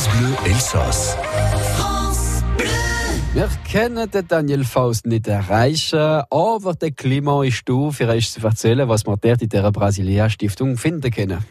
France Bleu Elsass. Wir können den Daniel Faust nicht erreichen, aber der Klima ist für euch zu erzählen, was wir dort in dieser Brasilia-Stiftung finden können.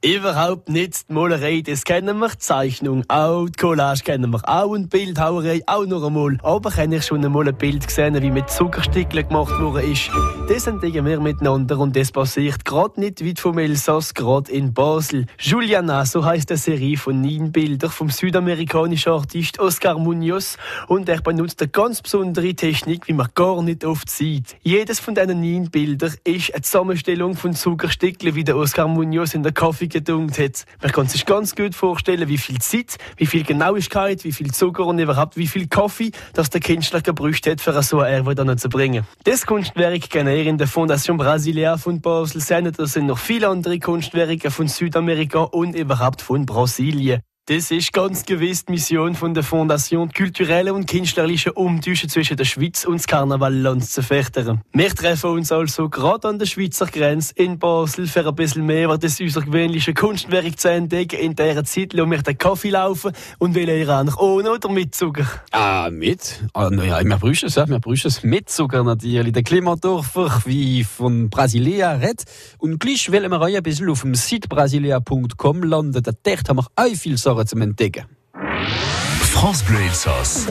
Überhaupt nicht die Malerei, das kennen wir, die Zeichnung auch, die Collage kennen wir auch und Bildhauerei auch noch einmal. Aber habe ich schon einmal ein Bild gesehen, wie mit Zuckerstückchen gemacht worden ist. Das entdecken wir miteinander und das passiert gerade nicht weit vom Elsass, gerade in Basel. Juliana, so heisst eine Serie von neun Bildern vom südamerikanischen Artist Oscar Munoz und er benutzt eine ganz besondere Technik, wie man gar nicht oft sieht. Jedes von diesen neun Bildern ist eine Zusammenstellung von Zuckerstückchen, wie der Oscar Munoz in der Kaffee gedunkt hat. Man kann sich ganz gut vorstellen, wie viel Zeit, wie viel Genauigkeit, wie viel Zucker und überhaupt wie viel Kaffee, das der Künstler gebraucht hat, für so ein Erbe dann zu bringen. Das Kunstwerk kann er in der Fondation Brasilia von Basel sehen. Da sind noch viele andere Kunstwerke von Südamerika und überhaupt von Brasilien. Das ist ganz gewiss die Mission von der Fondation, kulturelle und künstlerische Umtauschen zwischen der Schweiz und das Karnevalland zu fördern. Wir treffen uns also gerade an der Schweizer Grenze in Basel für ein bisschen mehr über das außergewöhnliche Kunstwerk zu entdecken. In dieser Zeit lassen wir den Kaffee laufen und will ihr eigentlich ohne oder mit Zucker? Ah, mit? Ah, naja, wir brauchen es, ja. wir brauchen es mit Zucker natürlich. Der Klimadorfer, wie von Brasilia redet. Und gleich wollen wir euch ein bisschen auf dem Site brasilia.com landen. Dort haben wir auch viel Sachen zum Entdecken. France Bleu Elsass.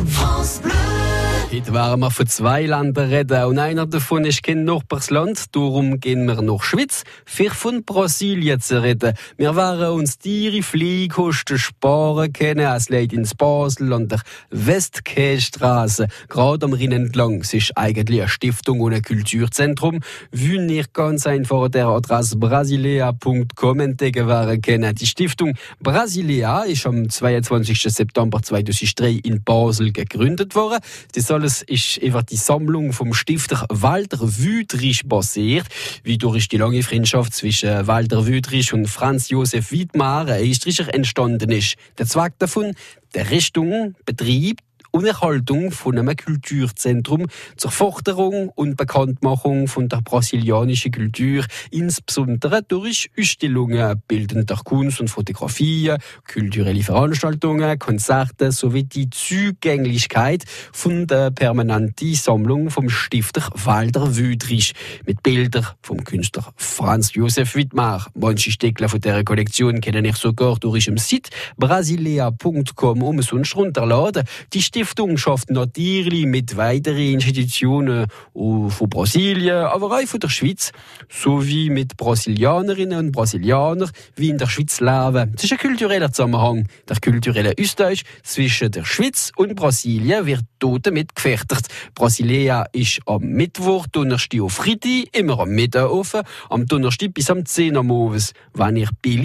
Heute werden wir von zwei Ländern reden und einer davon ist kein Nachbarsland. Darum gehen wir nach Schweiz, für von Brasilien zu reden. Wir werden uns ihre Fliehkosten sparen können, als Leute ins Basel an der Westkästraße. Gerade am Rhein entlang. Es ist eigentlich eine Stiftung und ein Kulturzentrum. Wie ihr ganz einfach der Adresse brasilia.com entdecken werden können. Die Stiftung Brasilia ist am 22. September 2003 in Basel gegründet worden. Das alles ist einfach die Sammlung vom Stifter Walter Wüthrich basiert. Wie durch die lange Freundschaft zwischen Walter Wüthrich und Franz Josef Wiedmar, ein Österreicher, entstanden ist. Der Zweck davon, der Richtung, Betrieb, und Erhaltung von einem Kulturzentrum zur Förderung und Bekanntmachung von der brasilianischen Kultur, insbesondere durch Ausstellungen bildender Kunst und Fotografie, kulturelle Veranstaltungen, Konzerte sowie die Zugänglichkeit von der permanenten Sammlung vom Stifter Walter Wüdrich mit Bildern vom Künstler Franz Josef Wittmar. Manche Stücke von dieser Kollektion kennen ich sogar durch dem Site brasilia.com umsonst runterladen. Die Stiftung schafft natürlich mit weiteren Institutionen von Brasilien, aber auch von der Schweiz, sowie mit Brasilianerinnen und Brasilianern, wie in der Schweiz leben. Es ist ein kultureller Zusammenhang. Der kulturelle Austausch zwischen der Schweiz und Brasilien wird dort damit gefährdet. Brasilia ist am Mittwoch, Donnerstag und Freitag immer am Mittag offen, am Donnerstag bis am 10 Uhr morgens. Wenn ihr die